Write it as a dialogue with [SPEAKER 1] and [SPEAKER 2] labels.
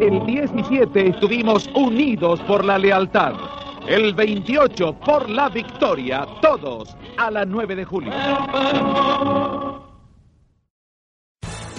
[SPEAKER 1] El 17 estuvimos unidos por la lealtad. El 28 por la victoria. Todos a la 9 de julio.